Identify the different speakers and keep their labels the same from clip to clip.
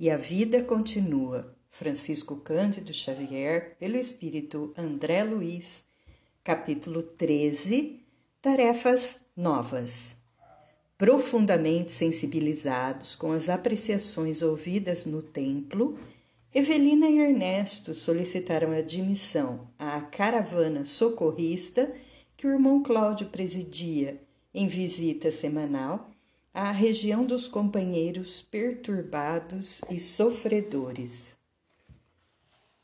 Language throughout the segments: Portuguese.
Speaker 1: e a vida continua. Francisco Cândido Xavier, pelo Espírito André Luiz, capítulo 13 Tarefas Novas. Profundamente sensibilizados com as apreciações ouvidas no templo, Evelina e Ernesto solicitaram admissão à caravana socorrista que o irmão Cláudio presidia em visita semanal à região dos companheiros perturbados e sofredores.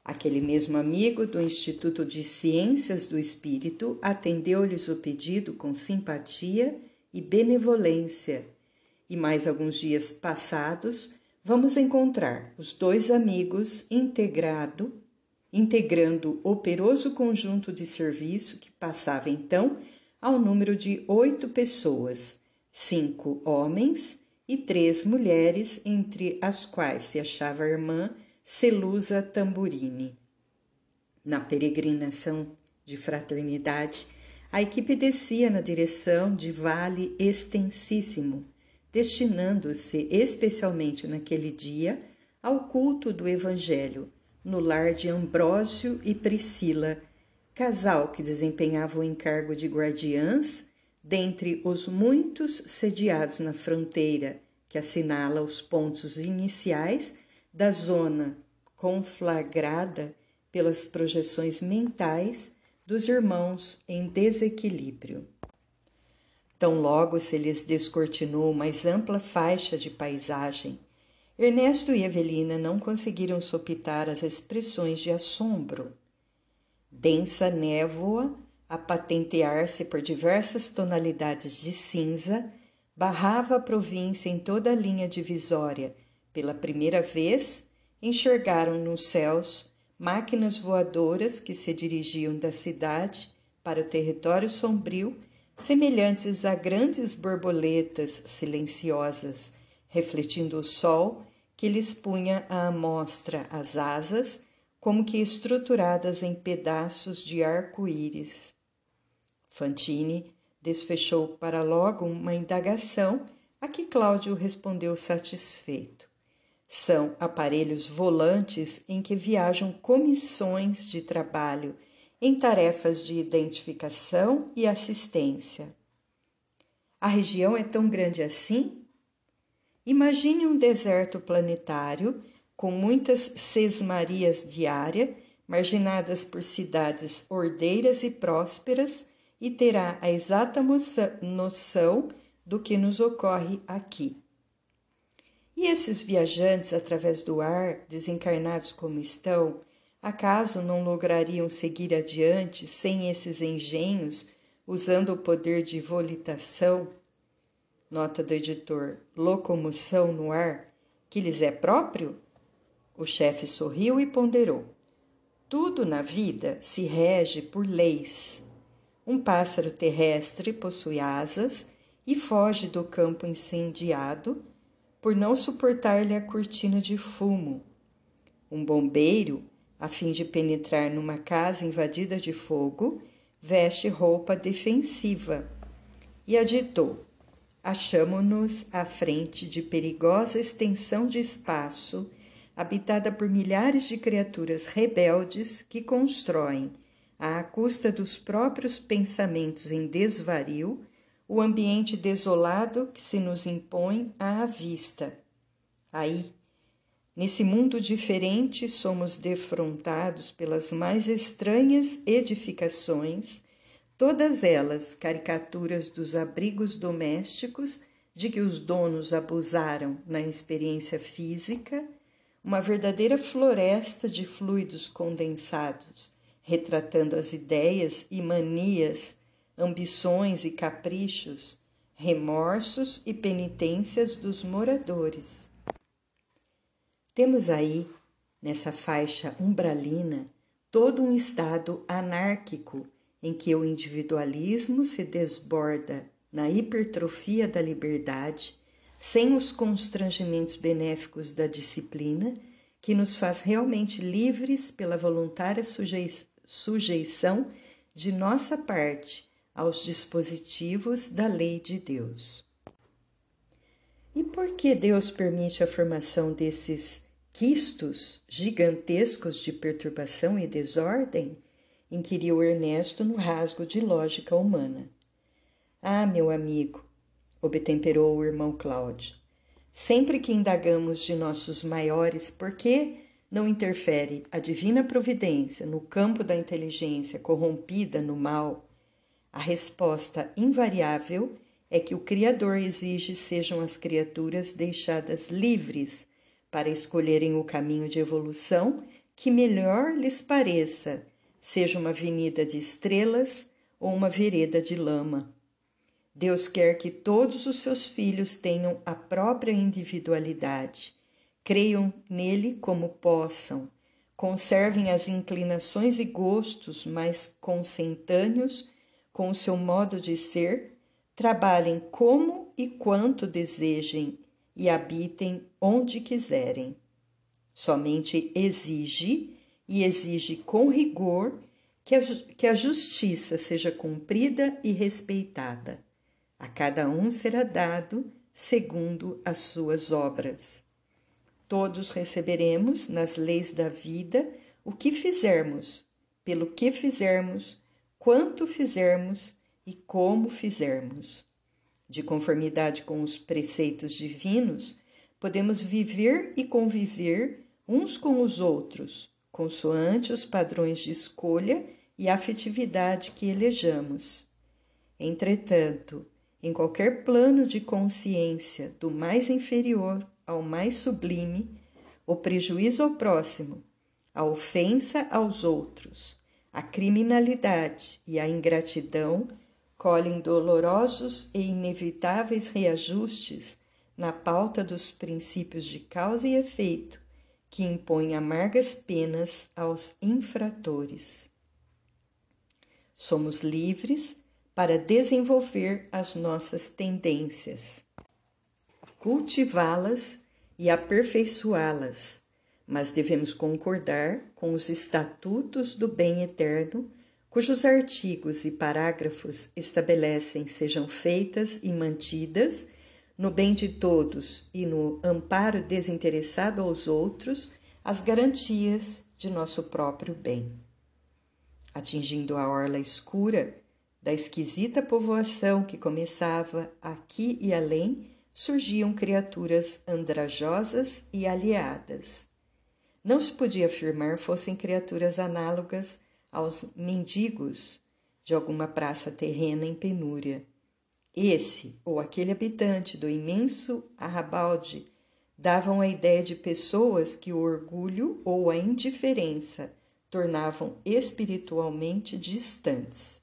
Speaker 1: Aquele mesmo amigo do Instituto de Ciências do Espírito atendeu-lhes o pedido com simpatia e benevolência, e mais alguns dias passados vamos encontrar os dois amigos integrado, integrando operoso conjunto de serviço que passava então ao número de oito pessoas, cinco homens e três mulheres, entre as quais se achava a irmã Celusa Tamburini. Na peregrinação de fraternidade, a equipe descia na direção de vale extensíssimo, destinando-se especialmente naquele dia ao culto do Evangelho, no lar de Ambrósio e Priscila, casal que desempenhava o encargo de guardiãs dentre os muitos sediados na fronteira que assinala os pontos iniciais da zona conflagrada pelas projeções mentais dos irmãos em desequilíbrio. Tão logo se lhes descortinou mais ampla faixa de paisagem, Ernesto e Evelina não conseguiram sopitar as expressões de assombro. Densa névoa, a patentear-se por diversas tonalidades de cinza, barrava a província em toda a linha divisória pela primeira vez, enxergaram nos céus máquinas voadoras que se dirigiam da cidade para o território sombrio, semelhantes a grandes borboletas silenciosas, refletindo o sol que lhes punha à amostra as asas, como que estruturadas em pedaços de arco-íris. Fantine desfechou para logo uma indagação a que Cláudio respondeu satisfeito. São aparelhos volantes em que viajam comissões de trabalho em tarefas de identificação e assistência. A região é tão grande assim? Imagine um deserto planetário com muitas sesmarias diárias, marginadas por cidades ordeiras e prósperas, e terá a exata noção do que nos ocorre aqui. E esses viajantes, através do ar, desencarnados como estão, acaso não lograriam seguir adiante sem esses engenhos, usando o poder de volitação? Nota do editor: locomoção no ar, que lhes é próprio? O chefe sorriu e ponderou. Tudo na vida se rege por leis. Um pássaro terrestre possui asas e foge do campo incendiado por não suportar-lhe a cortina de fumo. Um bombeiro, a fim de penetrar numa casa invadida de fogo, veste roupa defensiva e aditou: Achamo-nos à frente de perigosa extensão de espaço, habitada por milhares de criaturas rebeldes que constroem, à custa dos próprios pensamentos em desvario, o ambiente desolado que se nos impõe à vista. Aí, nesse mundo diferente, somos defrontados pelas mais estranhas edificações, todas elas caricaturas dos abrigos domésticos de que os donos abusaram na experiência física, uma verdadeira floresta de fluidos condensados, retratando as ideias e manias ambições e caprichos, remorsos e penitências dos moradores. Temos aí, nessa faixa umbralina, todo um estado anárquico em que o individualismo se desborda na hipertrofia da liberdade, sem os constrangimentos benéficos da disciplina, que nos faz realmente livres pela voluntária sujeição de nossa parte aos dispositivos da lei de Deus. E por que Deus permite a formação desses quistos gigantescos de perturbação e desordem? inquiriu Ernesto no rasgo de lógica humana. Ah, meu amigo, obtemperou o irmão Cláudio, sempre que indagamos de nossos maiores por que não interfere a divina providência no campo da inteligência corrompida no mal, a resposta invariável é que o Criador exige sejam as criaturas deixadas livres para escolherem o caminho de evolução que melhor lhes pareça seja uma avenida de estrelas ou uma vereda de lama. Deus quer que todos os seus filhos tenham a própria individualidade, creiam nele como possam, conservem as inclinações e gostos mais consentâneos com o seu modo de ser, trabalhem como e quanto desejem e habitem onde quiserem. Somente exige e exige com rigor que a, que a justiça seja cumprida e respeitada. A cada um será dado segundo as suas obras. Todos receberemos nas leis da vida o que fizermos, pelo que fizermos, quanto fizermos e como fizermos. De conformidade com os preceitos divinos, podemos viver e conviver uns com os outros, consoante os padrões de escolha e afetividade que elejamos. Entretanto, em qualquer plano de consciência, do mais inferior ao mais sublime, o prejuízo ao próximo, a ofensa aos outros, a criminalidade e a ingratidão colhem dolorosos e inevitáveis reajustes na pauta dos princípios de causa e efeito que impõe amargas penas aos infratores. Somos livres para desenvolver as nossas tendências, cultivá-las e aperfeiçoá-las, mas devemos concordar com os estatutos do bem eterno, cujos artigos e parágrafos estabelecem sejam feitas e mantidas no bem de todos e no amparo desinteressado aos outros, as garantias de nosso próprio bem. Atingindo a orla escura da esquisita povoação que começava aqui e além, surgiam criaturas andrajosas e aliadas. Não se podia afirmar fossem criaturas análogas aos mendigos de alguma praça terrena em penúria esse ou aquele habitante do imenso arrabalde davam a ideia de pessoas que o orgulho ou a indiferença tornavam espiritualmente distantes.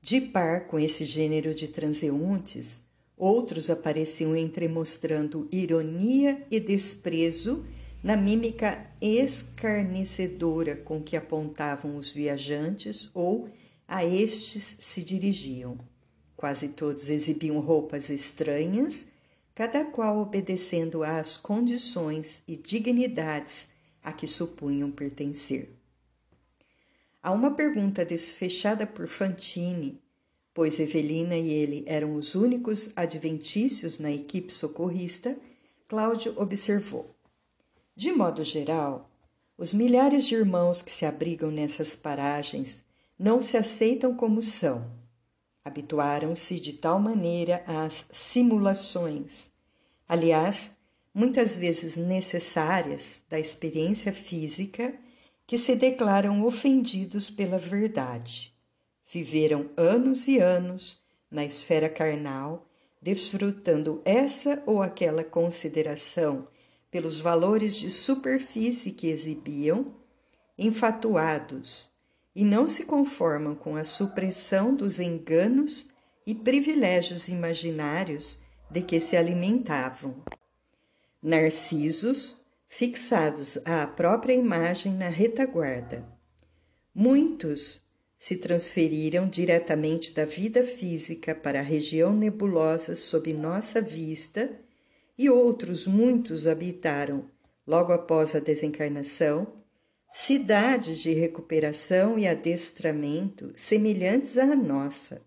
Speaker 1: De par com esse gênero de transeuntes, outros apareciam entremostrando ironia e desprezo na mímica escarnecedora com que apontavam os viajantes ou a estes se dirigiam. Quase todos exibiam roupas estranhas, cada qual obedecendo às condições e dignidades a que supunham pertencer. A uma pergunta desfechada por Fantine, pois Evelina e ele eram os únicos adventícios na equipe socorrista, Cláudio observou: De modo geral, os milhares de irmãos que se abrigam nessas paragens não se aceitam como são. Habituaram-se de tal maneira às simulações, aliás, muitas vezes necessárias da experiência física, que se declaram ofendidos pela verdade. Viveram anos e anos na esfera carnal, desfrutando essa ou aquela consideração pelos valores de superfície que exibiam, enfatuados e não se conformam com a supressão dos enganos e privilégios imaginários de que se alimentavam. Narcisos, fixados à própria imagem na retaguarda. Muitos se transferiram diretamente da vida física para a região nebulosa sob nossa vista, e outros muitos habitaram, logo após a desencarnação, cidades de recuperação e adestramento semelhantes à nossa.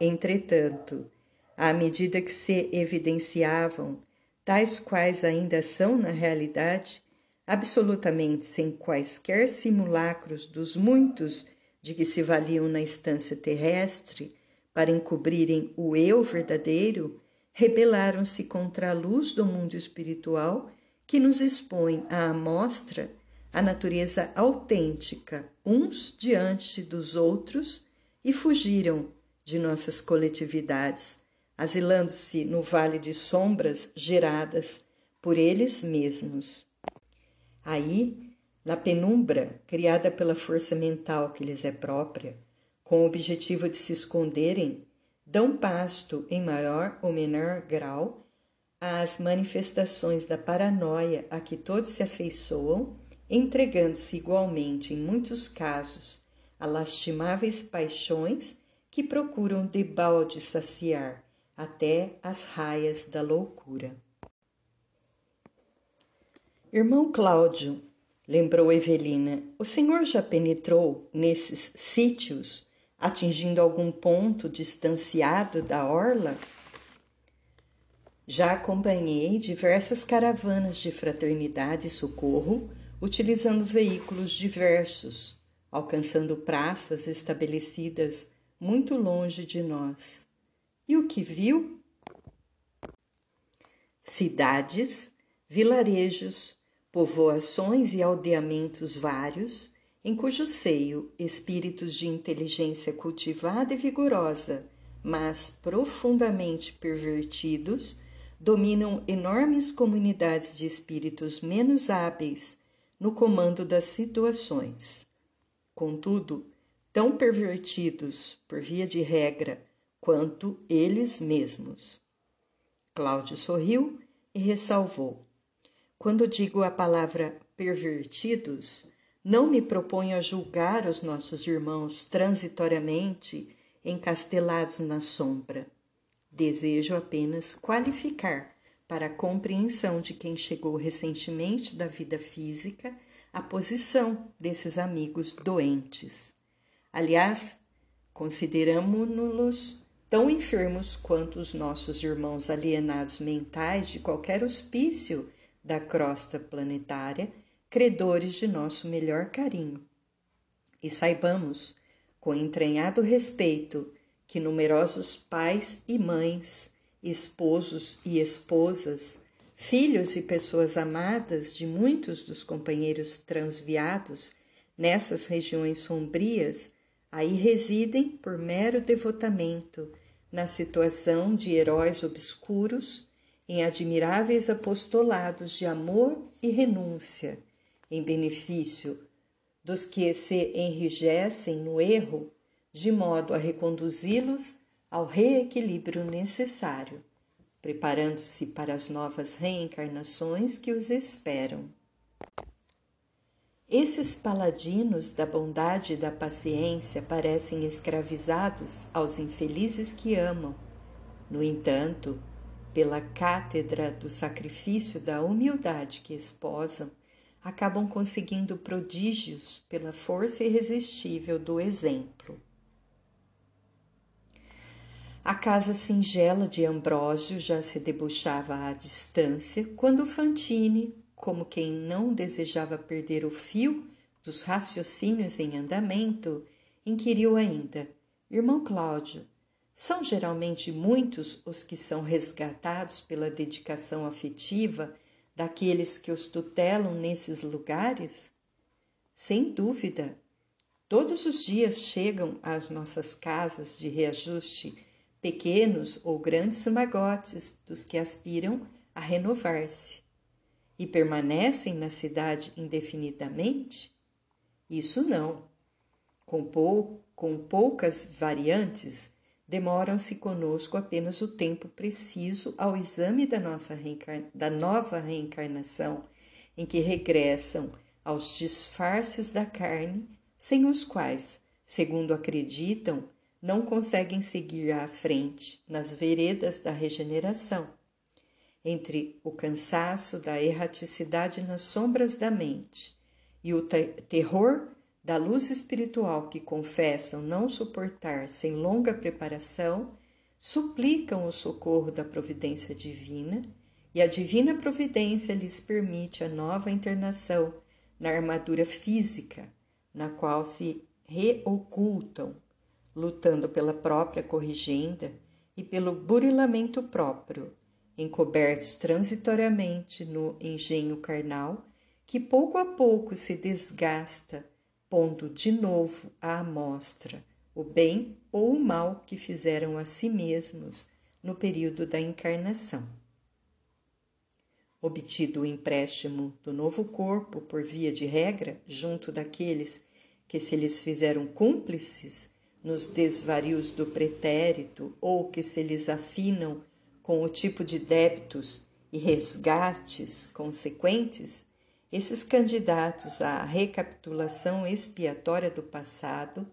Speaker 1: Entretanto, à medida que se evidenciavam tais quais ainda são na realidade, absolutamente sem quaisquer simulacros dos muitos de que se valiam na estância terrestre para encobrirem o eu verdadeiro, rebelaram-se contra a luz do mundo espiritual que nos expõe à amostra a natureza autêntica uns diante dos outros e fugiram de nossas coletividades, asilando-se no vale de sombras geradas por eles mesmos. Aí, na penumbra criada pela força mental que lhes é própria, com o objetivo de se esconderem, dão pasto em maior ou menor grau às manifestações da paranoia a que todos se afeiçoam, entregando-se igualmente, em muitos casos, a lastimáveis paixões que procuram debalde saciar até as raias da loucura. Irmão Cláudio, lembrou Evelina, o senhor já penetrou nesses sítios, atingindo algum ponto distanciado da orla? Já acompanhei diversas caravanas de fraternidade e socorro, utilizando veículos diversos, alcançando praças estabelecidas muito longe de nós. E o que viu? Cidades, vilarejos, povoações e aldeamentos vários, em cujo seio espíritos de inteligência cultivada e vigorosa, mas profundamente pervertidos, dominam enormes comunidades de espíritos menos hábeis no comando das situações. Contudo, tão pervertidos, por via de regra, quanto eles mesmos. Cláudio sorriu e ressalvou: Quando digo a palavra pervertidos, não me proponho a julgar os nossos irmãos transitoriamente encastelados na sombra. Desejo apenas qualificar para a compreensão de quem chegou recentemente da vida física a posição desses amigos doentes. Aliás, consideramos-los tão enfermos quanto os nossos irmãos alienados mentais de qualquer hospício da crosta planetária, credores de nosso melhor carinho. E saibamos, com entranhado respeito, que numerosos pais e mães, esposos e esposas, filhos e pessoas amadas de muitos dos companheiros transviados nessas regiões sombrias, aí residem por mero devotamento, na situação de heróis obscuros, em admiráveis apostolados de amor e renúncia, em benefício dos que se enrijecem no erro, de modo a reconduzi-los ao reequilíbrio necessário, preparando-se para as novas reencarnações que os esperam. Esses paladinos da bondade e da paciência parecem escravizados aos infelizes que amam. No entanto, pela cátedra do sacrifício da humildade que esposam, acabam conseguindo prodígios pela força irresistível do exemplo. A casa singela de Ambrósio já se debuxava à distância quando Fantine, como quem não desejava perder o fio dos raciocínios em andamento, inquiriu ainda: Irmão Cláudio, são geralmente muitos os que são resgatados pela dedicação afetiva daqueles que os tutelam nesses lugares? Sem dúvida. Todos os dias chegam às nossas casas de reajuste pequenos ou grandes magotes dos que aspiram a renovar-se e permanecem na cidade indefinidamente? Isso não. Com, pou, com poucas variantes, demoram-se conosco apenas o tempo preciso ao exame da, nossa da nova reencarnação, em que regressam aos disfarces da carne, sem os quais, segundo acreditam, não conseguem seguir à frente nas veredas da regeneração. Entre o cansaço da erraticidade nas sombras da mente e o terror da luz espiritual que confessam não suportar sem longa preparação, suplicam o socorro da providência divina, e a divina providência lhes permite a nova internação na armadura física, na qual se reocultam, lutando pela própria corrigenda e pelo burilamento próprio, encobertos transitoriamente no engenho carnal, que pouco a pouco se desgasta, pondo de novo à amostra o bem ou o mal que fizeram a si mesmos no período da encarnação. Obtido o empréstimo do novo corpo por via de regra, junto daqueles que se lhes fizeram cúmplices nos desvarios do pretérito ou que se lhes afinam com o tipo de débitos e resgates consequentes, esses candidatos à recapitulação expiatória do passado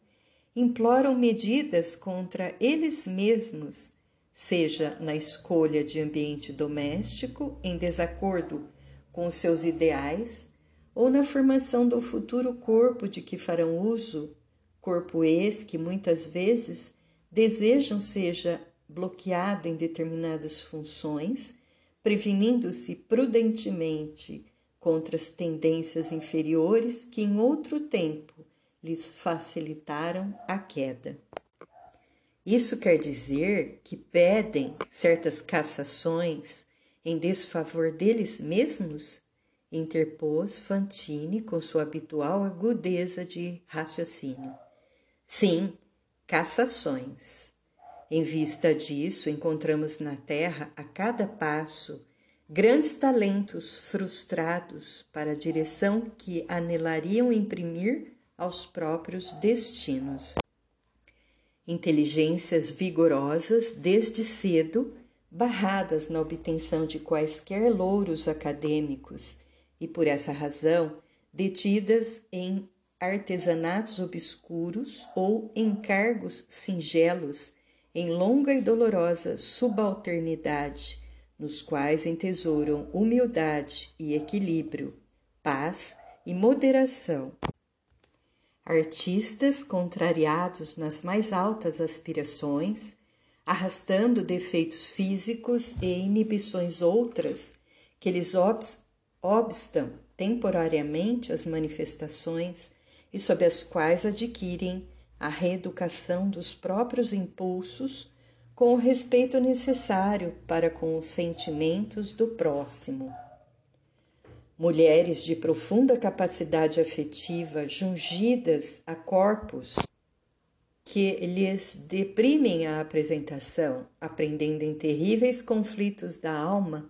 Speaker 1: imploram medidas contra eles mesmos, seja na escolha de ambiente doméstico em desacordo com seus ideais, ou na formação do futuro corpo de que farão uso, corpo esse que muitas vezes desejam seja bloqueado em determinadas funções, prevenindo-se prudentemente contra as tendências inferiores que em outro tempo lhes facilitaram a queda. Isso quer dizer que pedem certas cassações em desfavor deles mesmos? interpôs Fantine com sua habitual agudeza de raciocínio. Sim, cassações. Em vista disso, encontramos na Terra, a cada passo, grandes talentos frustrados para a direção que anelariam imprimir aos próprios destinos. Inteligências vigorosas, desde cedo, barradas na obtenção de quaisquer louros acadêmicos e, por essa razão, detidas em artesanatos obscuros ou encargos singelos em longa e dolorosa subalternidade, nos quais entesouram humildade e equilíbrio, paz e moderação. Artistas contrariados nas mais altas aspirações, arrastando defeitos físicos e inibições outras que lhes obstam temporariamente as manifestações e sob as quais adquirem a reeducação dos próprios impulsos com o respeito necessário para com os sentimentos do próximo. Mulheres de profunda capacidade afetiva, jungidas a corpos que lhes deprimem a apresentação, aprendendo em terríveis conflitos da alma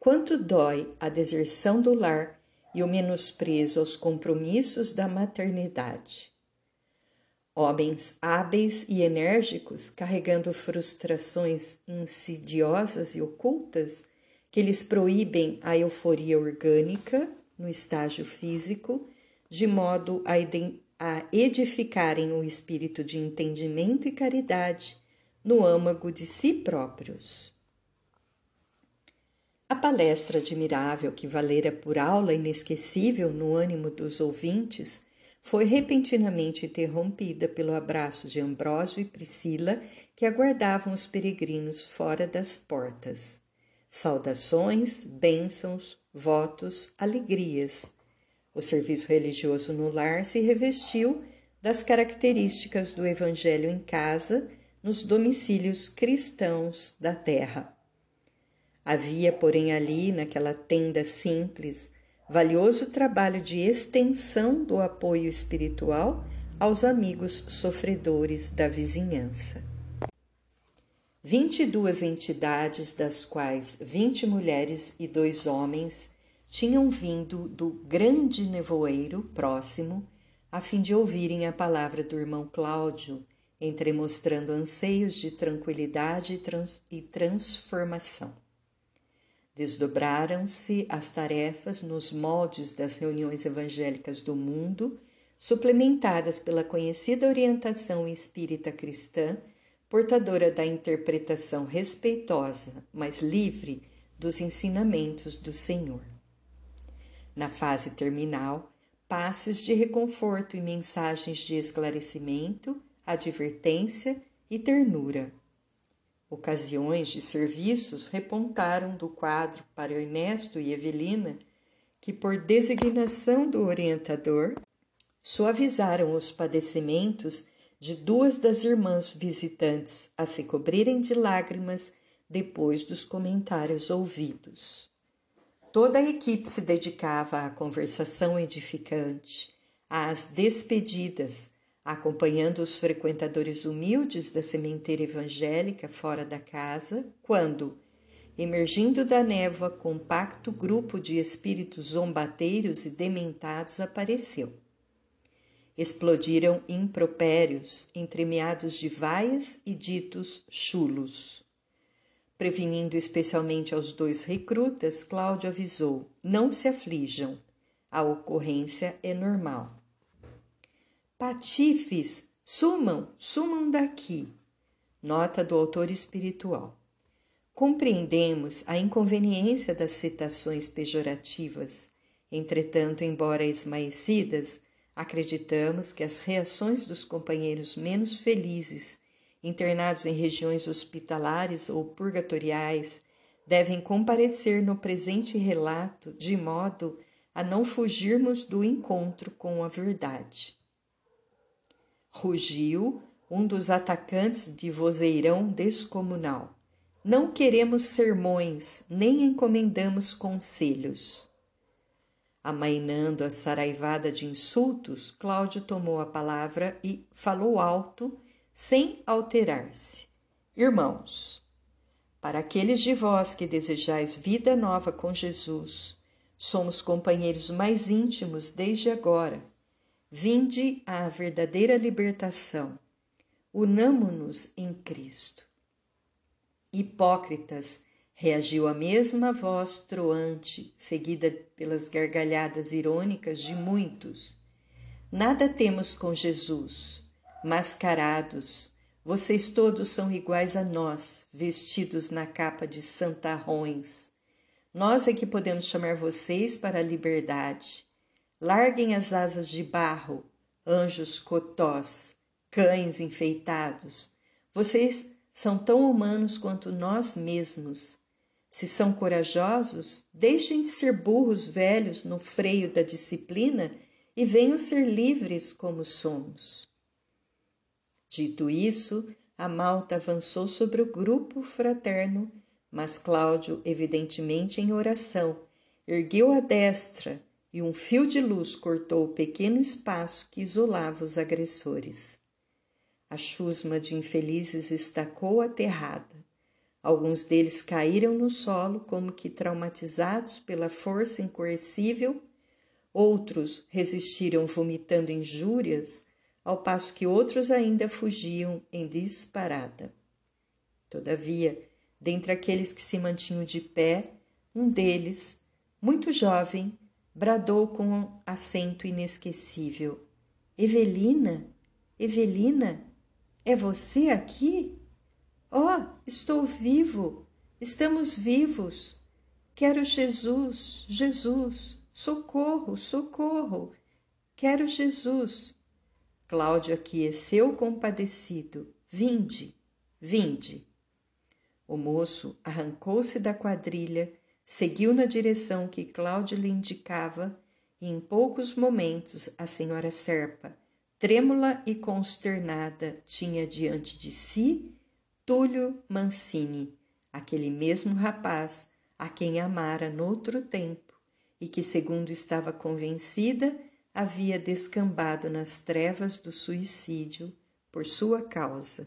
Speaker 1: quanto dói a deserção do lar e o menosprezo aos compromissos da maternidade. Homens hábeis e enérgicos, carregando frustrações insidiosas e ocultas, que lhes proíbem a euforia orgânica no estágio físico, de modo a, edificarem o espírito de entendimento e caridade no âmago de si próprios. A palestra admirável que valera por aula inesquecível no ânimo dos ouvintes foi repentinamente interrompida pelo abraço de Ambrósio e Priscila que aguardavam os peregrinos fora das portas saudações, bênçãos, votos, alegrias. O serviço religioso no lar se revestiu das características do Evangelho em casa, nos domicílios cristãos da terra. Havia, porém, ali, naquela tenda simples, valioso trabalho de extensão do apoio espiritual aos amigos sofredores da vizinhança. 22 entidades, das quais 20 mulheres e dois homens, tinham vindo do grande nevoeiro próximo, a fim de ouvirem a palavra do irmão Cláudio, entremostrando anseios de tranquilidade e, e transformação. Desdobraram-se as tarefas nos moldes das reuniões evangélicas do mundo, suplementadas pela conhecida orientação espírita cristã portadora da interpretação respeitosa, mas livre dos ensinamentos do Senhor. Na fase terminal, passes de reconforto e mensagens de esclarecimento, advertência e ternura. Ocasiões de serviços repontaram do quadro para Ernesto e Evelina, que, por designação do orientador, suavizaram os padecimentos de duas das irmãs visitantes a se cobrirem de lágrimas depois dos comentários ouvidos. Toda a equipe se dedicava à conversação edificante, às despedidas, acompanhando os frequentadores humildes da sementeira evangélica fora da casa, quando, emergindo da névoa, compacto grupo de espíritos zombateiros e dementados apareceu. Explodiram impropérios, entremeados de vaias e ditos chulos. Prevenindo especialmente aos dois recrutas, Cláudio avisou: não se aflijam, a ocorrência é normal. Patifes, sumam, sumam daqui. Nota do autor espiritual. Compreendemos a inconveniência das citações pejorativas. Entretanto, embora esmaecidas, acreditamos que as reações dos companheiros menos felizes internados em regiões hospitalares ou purgatoriais, devem comparecer no presente relato de modo a não fugirmos do encontro com a verdade. Rugiu um dos atacantes de vozeirão descomunal. Não queremos sermões, nem encomendamos conselhos. Amainando a saraivada de insultos, Cláudio tomou a palavra e falou alto sem alterar-se. Irmãos, para aqueles de vós que desejais vida nova com Jesus, somos companheiros mais íntimos desde agora. Vinde à verdadeira libertação. Unamo-nos em Cristo. Hipócritas, reagiu a mesma voz troante, seguida pelas gargalhadas irônicas de muitos. Nada temos com Jesus mascarados. Vocês todos são iguais a nós, vestidos na capa de santarrões. Nós é que podemos chamar vocês para a liberdade. Larguem as asas de barro, anjos cotós, cães enfeitados. Vocês são tão humanos quanto nós mesmos. Se são corajosos, deixem de ser burros velhos no freio da disciplina e venham ser livres como somos. Dito isso, a malta avançou sobre o grupo fraterno, mas Cláudio, evidentemente em oração, ergueu a destra e um fio de luz cortou o pequeno espaço que isolava os agressores. A chusma de infelizes estacou aterrada. Alguns deles caíram no solo como que traumatizados pela força incoercível, outros resistiram vomitando injúrias ao passo que outros ainda fugiam em disparada. Todavia, dentre aqueles que se mantinham de pé, um deles, muito jovem, bradou com um acento inesquecível: Evelina, Evelina, é você aqui? Oh, estou vivo, estamos vivos. Quero Jesus, Jesus, socorro, socorro. Quero Jesus. Cláudio aqueceu compadecido. Vinde, vinde. O moço arrancou-se da quadrilha, seguiu na direção que Cláudio lhe indicava e em poucos momentos a senhora Serpa, trêmula e consternada, tinha diante de si Túlio Mancini, aquele mesmo rapaz a quem amara noutro tempo e que, segundo estava convencida, havia descambado nas trevas do suicídio por sua causa.